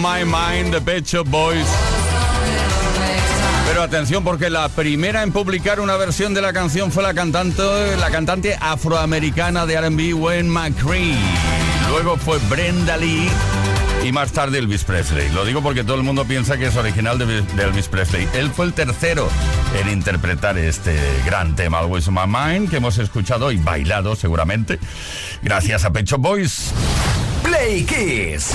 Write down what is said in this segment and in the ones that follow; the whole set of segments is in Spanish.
My Mind de Pet Boys. Pero atención porque la primera en publicar una versión de la canción fue la cantante, la cantante afroamericana de R&B Wayne McCree. Luego fue Brenda Lee y más tarde Elvis Presley. Lo digo porque todo el mundo piensa que es original de, Elvis Presley. Él fue el tercero en interpretar este gran tema, Always My Mind, que hemos escuchado y bailado seguramente, gracias a Pecho Boys. Play Kiss.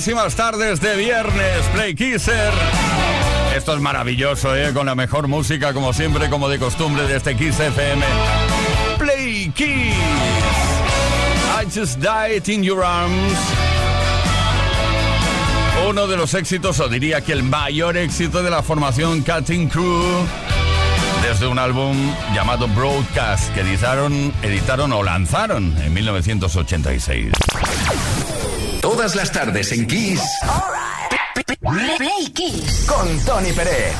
Buenísimas tardes de viernes, Play Kisser. Esto es maravilloso, ¿eh? Con la mejor música, como siempre, como de costumbre, de este Kiss FM. Play Kiss. I just died in your arms. Uno de los éxitos, o diría que el mayor éxito de la formación Cutting Crew desde un álbum llamado Broadcast que editaron, editaron o lanzaron en 1986. Todas las tardes en Kiss. Play Kiss. Con Tony Pérez.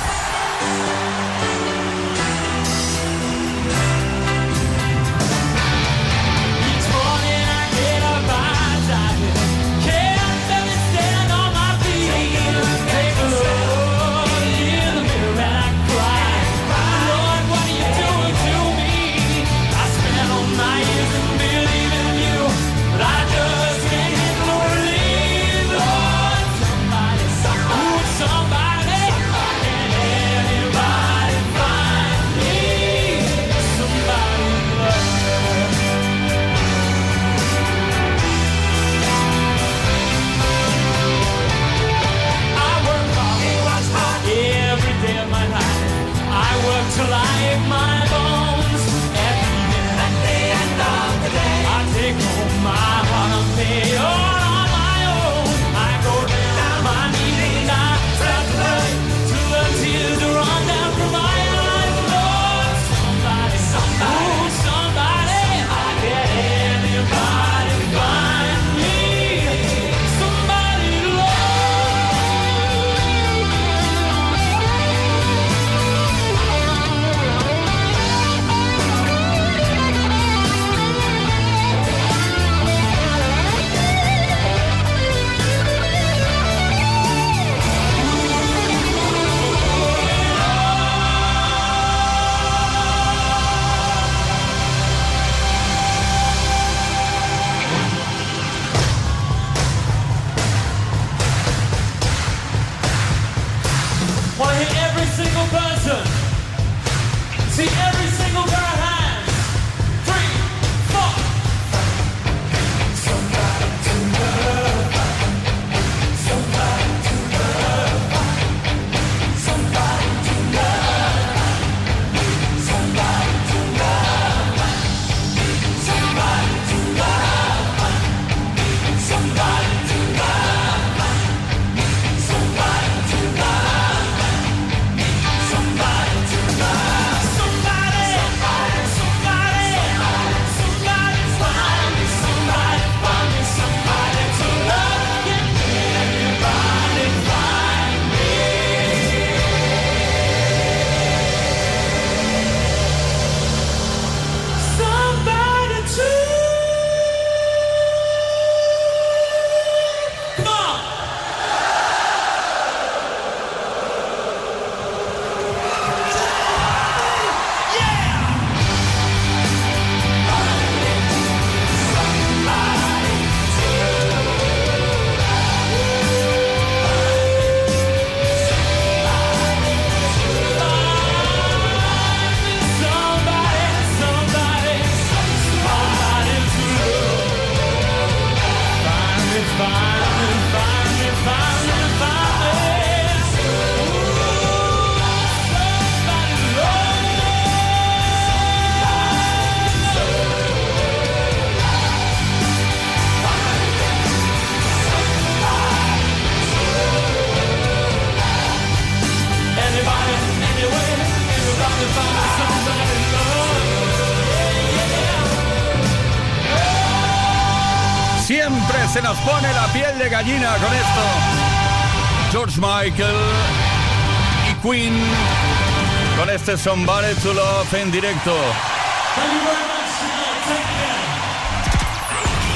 Este Somebody to Love en directo.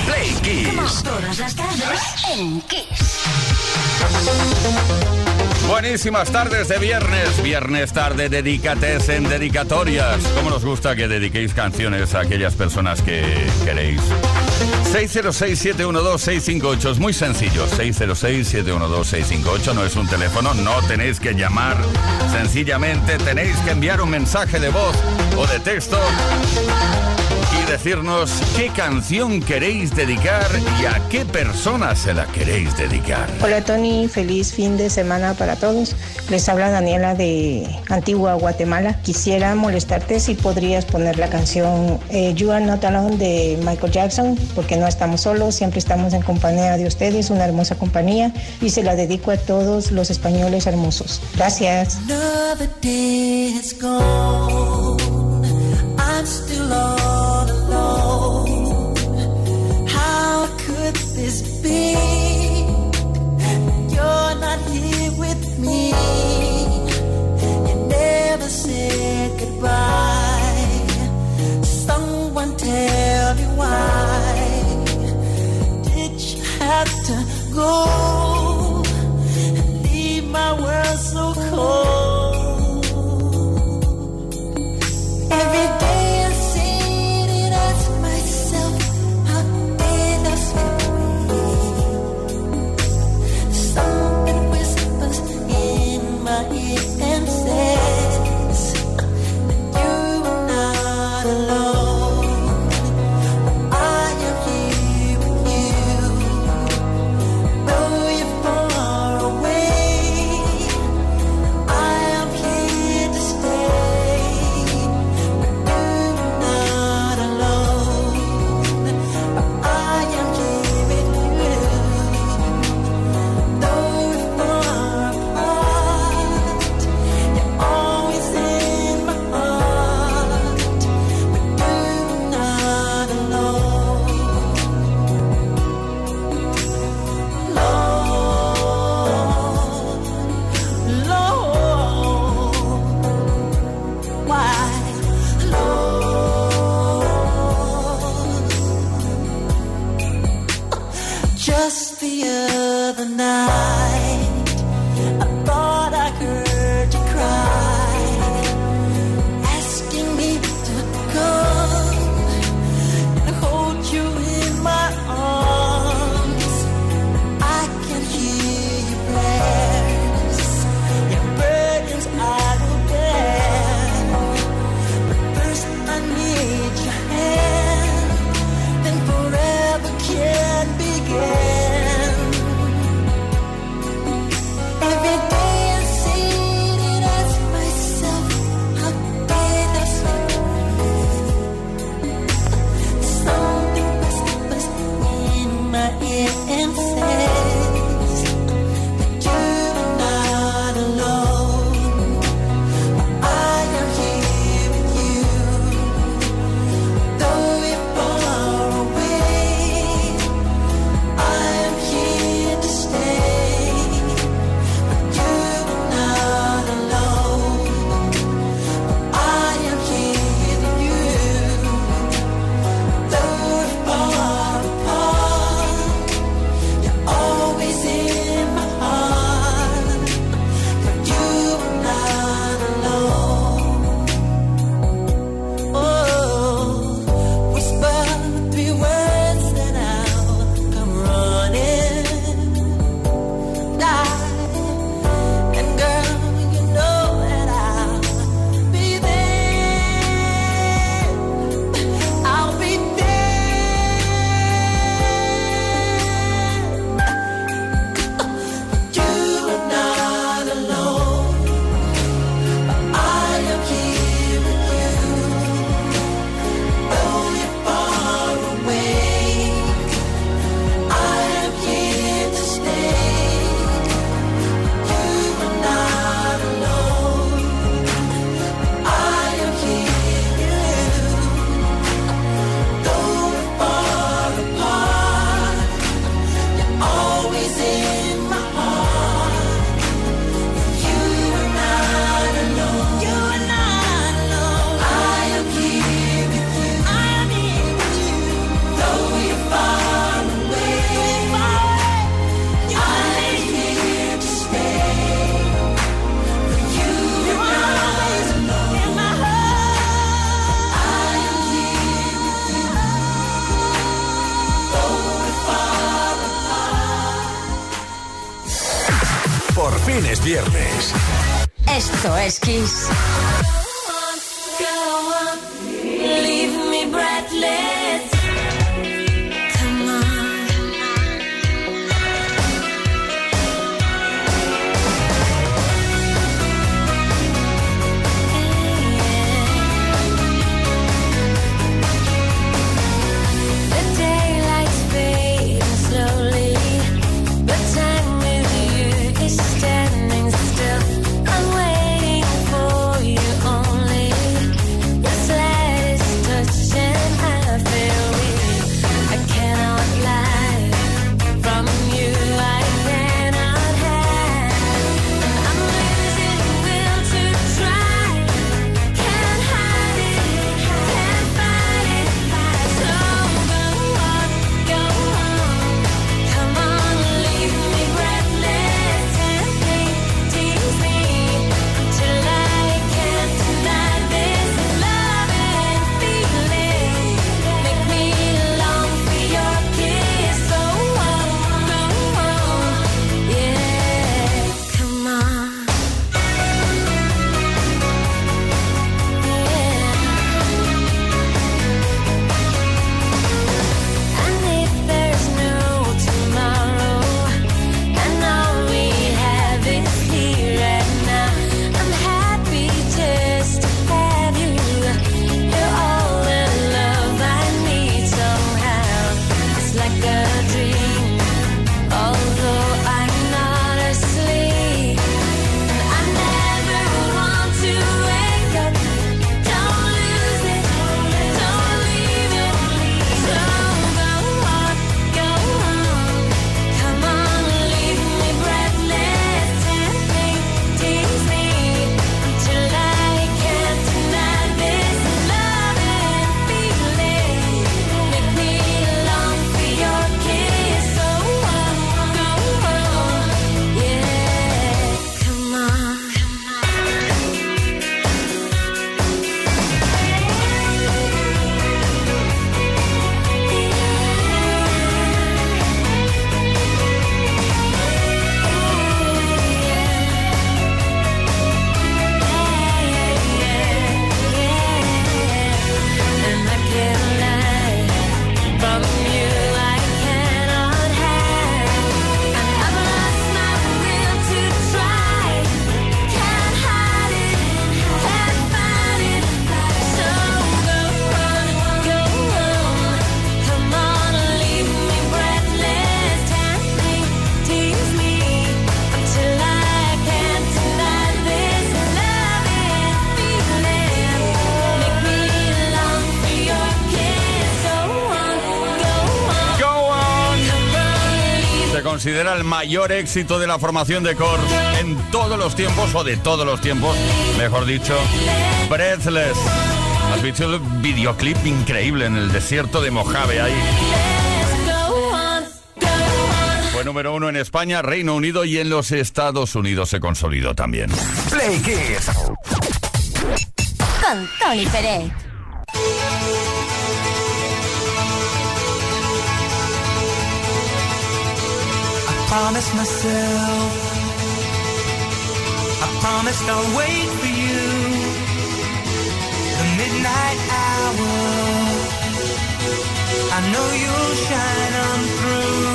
Play Kiss. Todas las tardes en Kiss. Buenísimas tardes de viernes, viernes tarde dedicates en dedicatorias. ¿Cómo nos gusta que dediquéis canciones a aquellas personas que queréis? 606-712-658, es muy sencillo, 606-712-658, no es un teléfono, no tenéis que llamar, sencillamente tenéis que enviar un mensaje de voz o de texto y decirnos qué canción queréis dedicar y a qué persona se la queréis dedicar. Hola Tony, feliz fin de semana para todos. Les habla Daniela de Antigua Guatemala. Quisiera molestarte si podrías poner la canción eh, You Are Not Alone de Michael Jackson, porque no estamos solos, siempre estamos en compañía de ustedes, una hermosa compañía, y se la dedico a todos los españoles hermosos. Gracias. Another day has gone. I'm still all alone. How could this be? You're not here with me. You never said goodbye. Someone tell me why. Did you have to go? and Leave my world so cold. Every day Por fin es viernes. Esto es Kiss. Go on. Go on. Leave me breathless. considera el mayor éxito de la formación de Kors en todos los tiempos, o de todos los tiempos, mejor dicho, Breathless. Has visto el videoclip increíble en el desierto de Mojave ahí. Fue número uno en España, Reino Unido y en los Estados Unidos se consolidó también. Play Kiss. Con Tony Pérez. promised myself. I promised I'll wait for you. The midnight hour. I know you'll shine on through.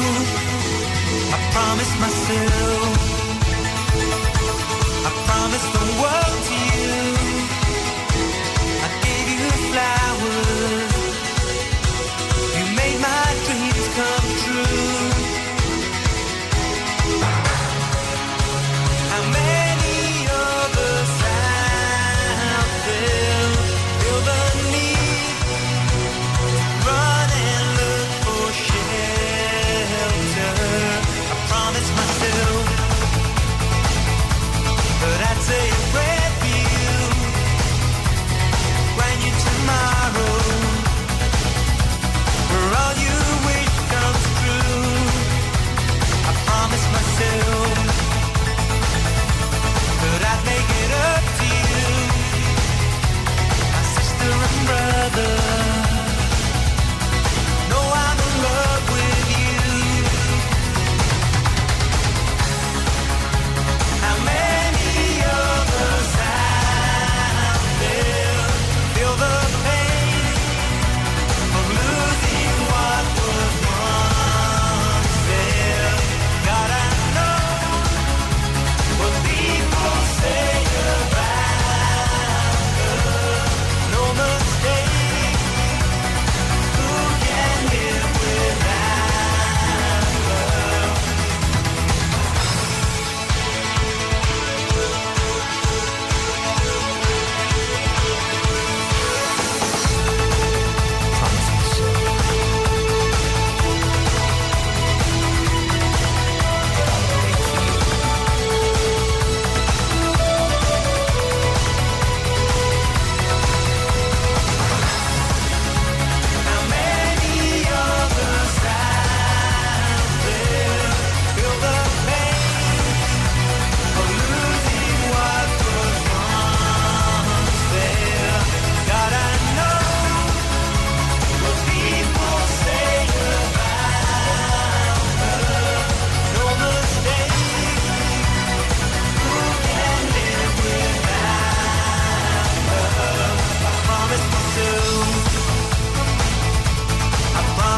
I promised myself. I promised the world to you. I gave you flowers.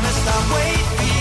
gonna stop waiting.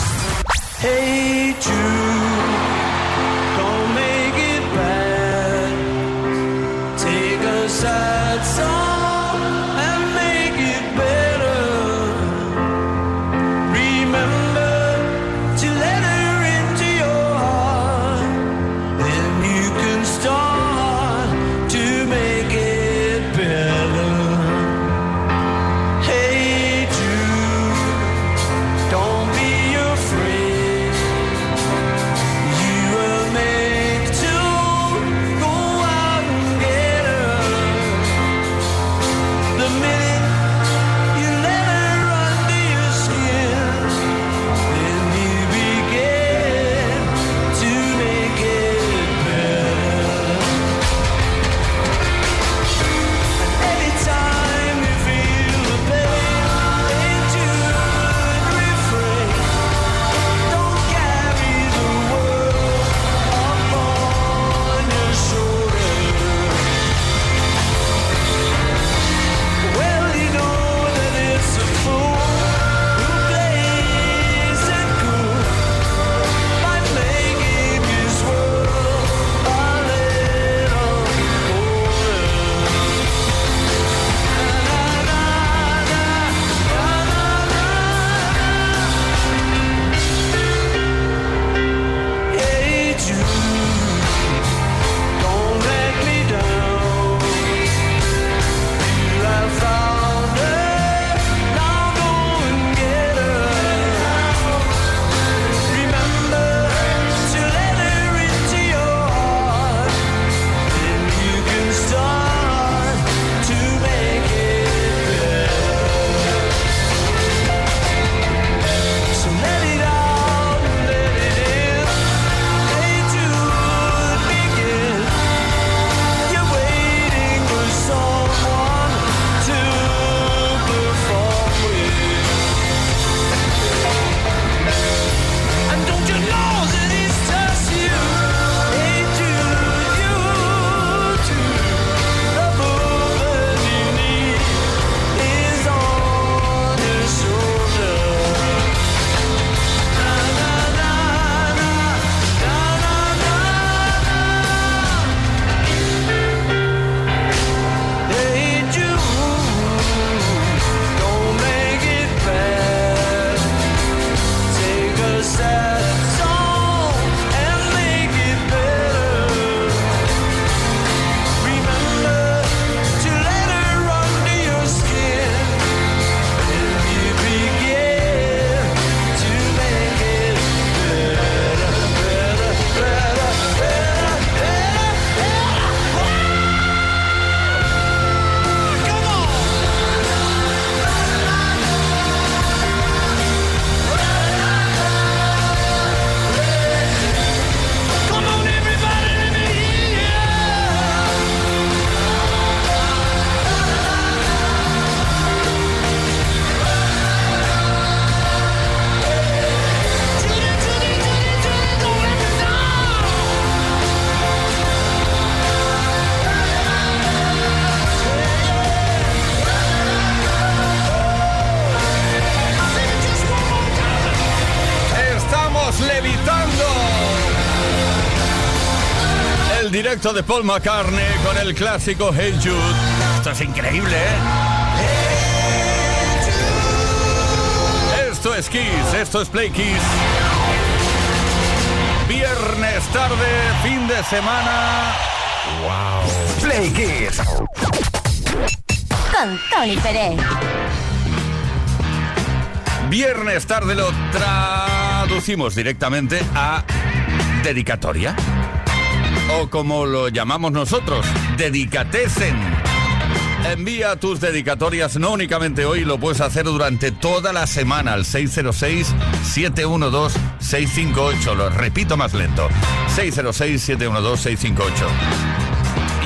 Hey Jude. directo de Paul McCartney con el clásico Hey Jude. Esto es increíble, ¿eh? Esto es Kiss, esto es Play Kiss. Viernes tarde, fin de semana. ¡Wow! Play Kiss. Con Tony Pérez. Viernes tarde lo traducimos directamente a dedicatoria como lo llamamos nosotros, dedicatesen. Envía tus dedicatorias no únicamente hoy, lo puedes hacer durante toda la semana al 606-712-658. Lo repito más lento. 606-712-658.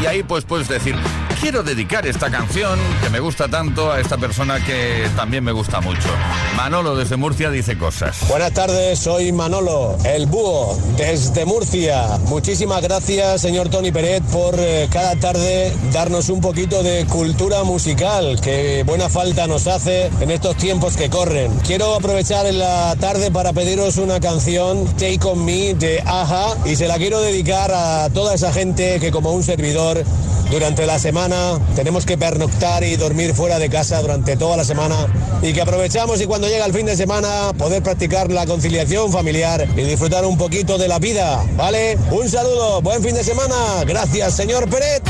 Y ahí pues puedes decir, quiero dedicar esta canción que me gusta tanto a esta persona que también me gusta mucho. Manolo desde Murcia dice cosas. Buenas tardes, soy Manolo, el búho, desde Murcia. Muchísimas gracias, señor Tony Peret, por eh, cada tarde darnos un poquito de cultura musical, que buena falta nos hace en estos tiempos que corren. Quiero aprovechar en la tarde para pediros una canción, Take On Me, de Aja, y se la quiero dedicar a toda esa gente que como un servidor durante la semana tenemos que pernoctar y dormir fuera de casa durante toda la semana y que aprovechamos y cuando llega el fin de semana poder practicar la conciliación familiar y disfrutar un poquito de la vida, ¿vale? Un saludo, buen fin de semana, gracias señor Peret.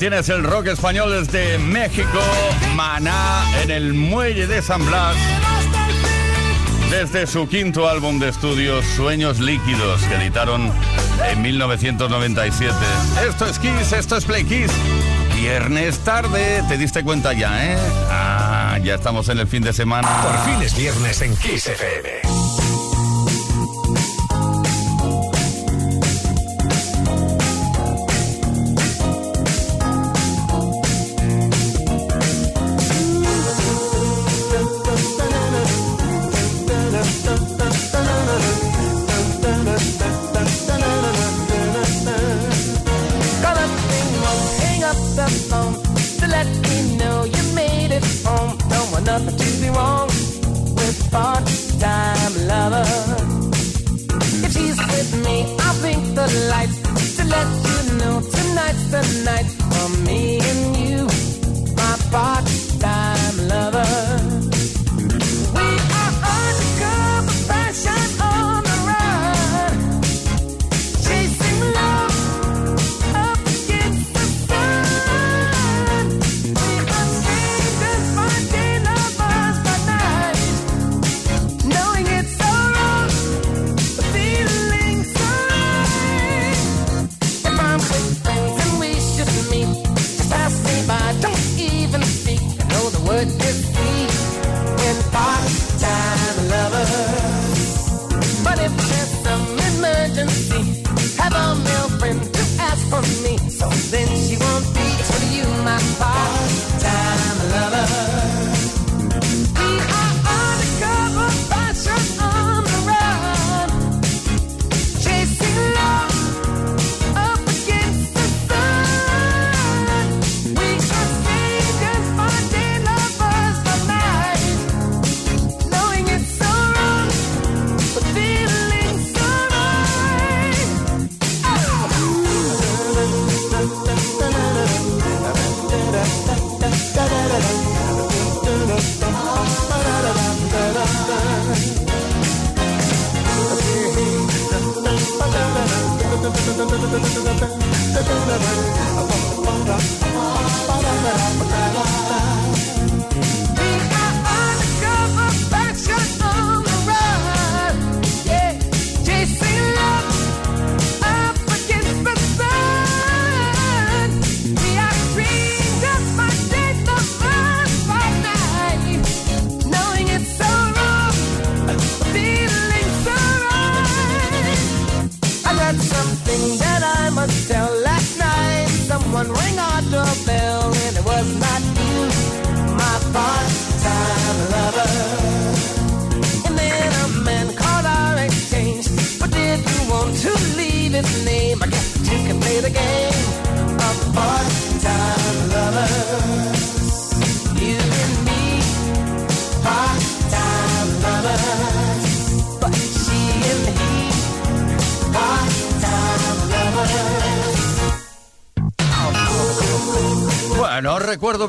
Tienes, el rock español desde México, Maná en el muelle de San Blas. Desde su quinto álbum de estudio, Sueños Líquidos, que editaron en 1997. Esto es Kiss, esto es Play Kiss. Viernes tarde, te diste cuenta ya, ¿eh? Ah, ya estamos en el fin de semana. Por fin es viernes en Kiss FM.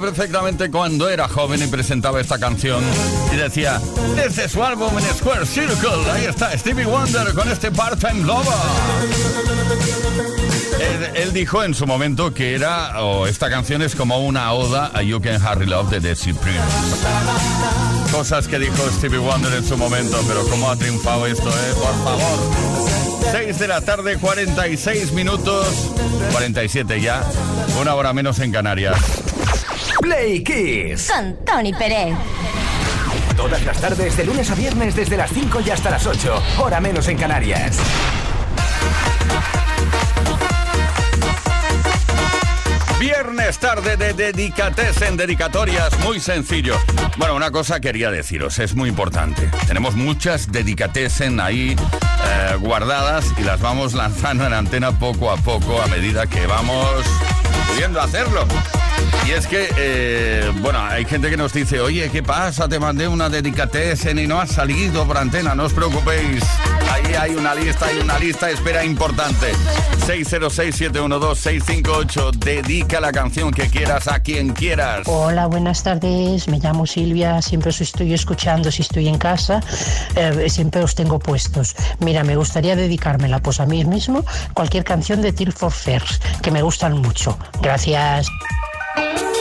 Perfectamente cuando era joven y presentaba esta canción y decía, desde su álbum en Square Circle, ahí está Stevie Wonder con este Part-Time Lover. Él, dijo en su momento que era, o esta canción es como una oda a You Can Hardly Love de The Supremes. Cosas que dijo Stevie Wonder en su momento, pero cómo ha triunfado esto, ¿eh? Por favor. 6 de la tarde, 46 minutos, 47 ya, una hora menos en Canarias. Play Kiss. Con Tony Pérez. Todas las tardes, de lunes a viernes, desde las 5 y hasta las 8. Hora menos en Canarias. Viernes tarde de dedicates en dedicatorias, muy sencillo. Bueno, una cosa quería deciros, es muy importante. Tenemos muchas dedicatesen ahí eh, guardadas y las vamos lanzando en antena poco a poco a medida que vamos pudiendo hacerlo. Y es que, eh, bueno, hay gente que nos dice, oye, ¿qué pasa? Te mandé una dedicatesen y no ha salido por antena, no os preocupéis. Ahí hay una lista, hay una lista espera importante. 606-712-658. Dedica la canción que quieras a quien quieras. Hola, buenas tardes. Me llamo Silvia. Siempre os estoy escuchando si estoy en casa. Eh, siempre os tengo puestos. Mira, me gustaría dedicármela pues a mí mismo cualquier canción de Till for Fears, que me gustan mucho. Gracias. Thank you.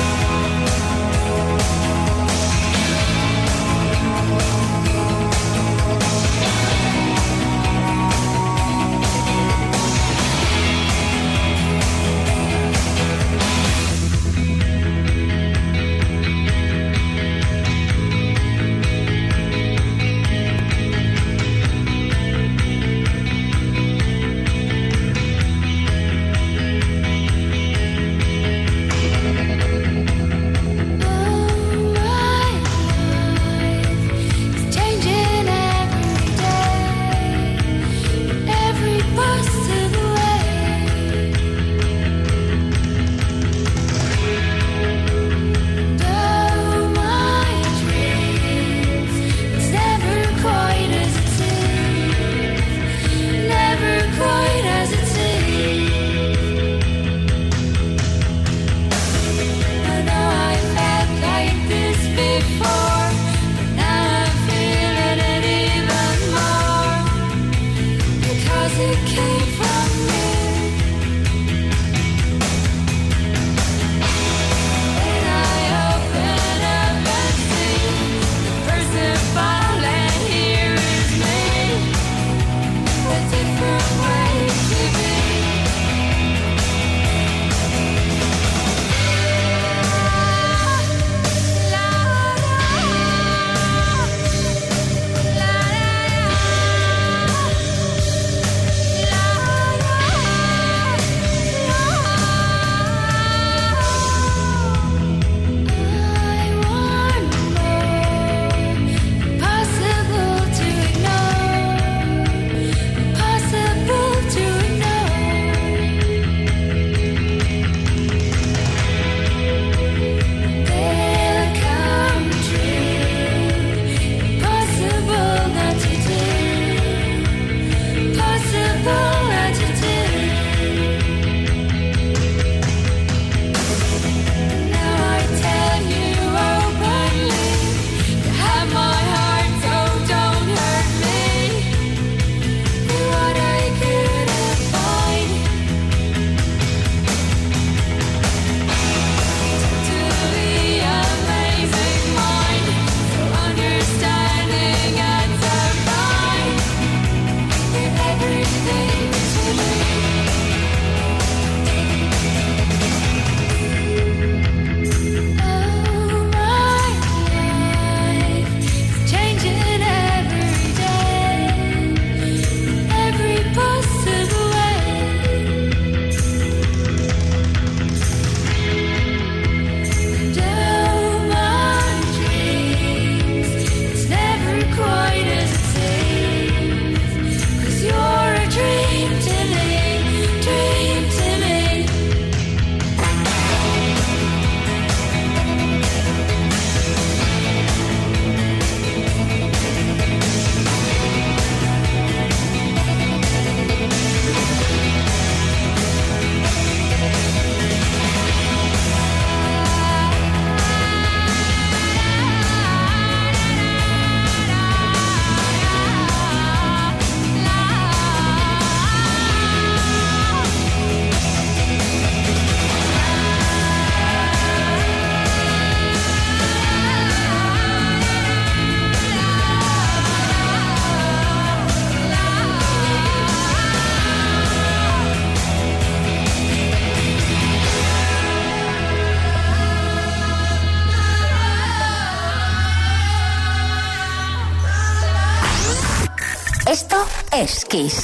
Kiss.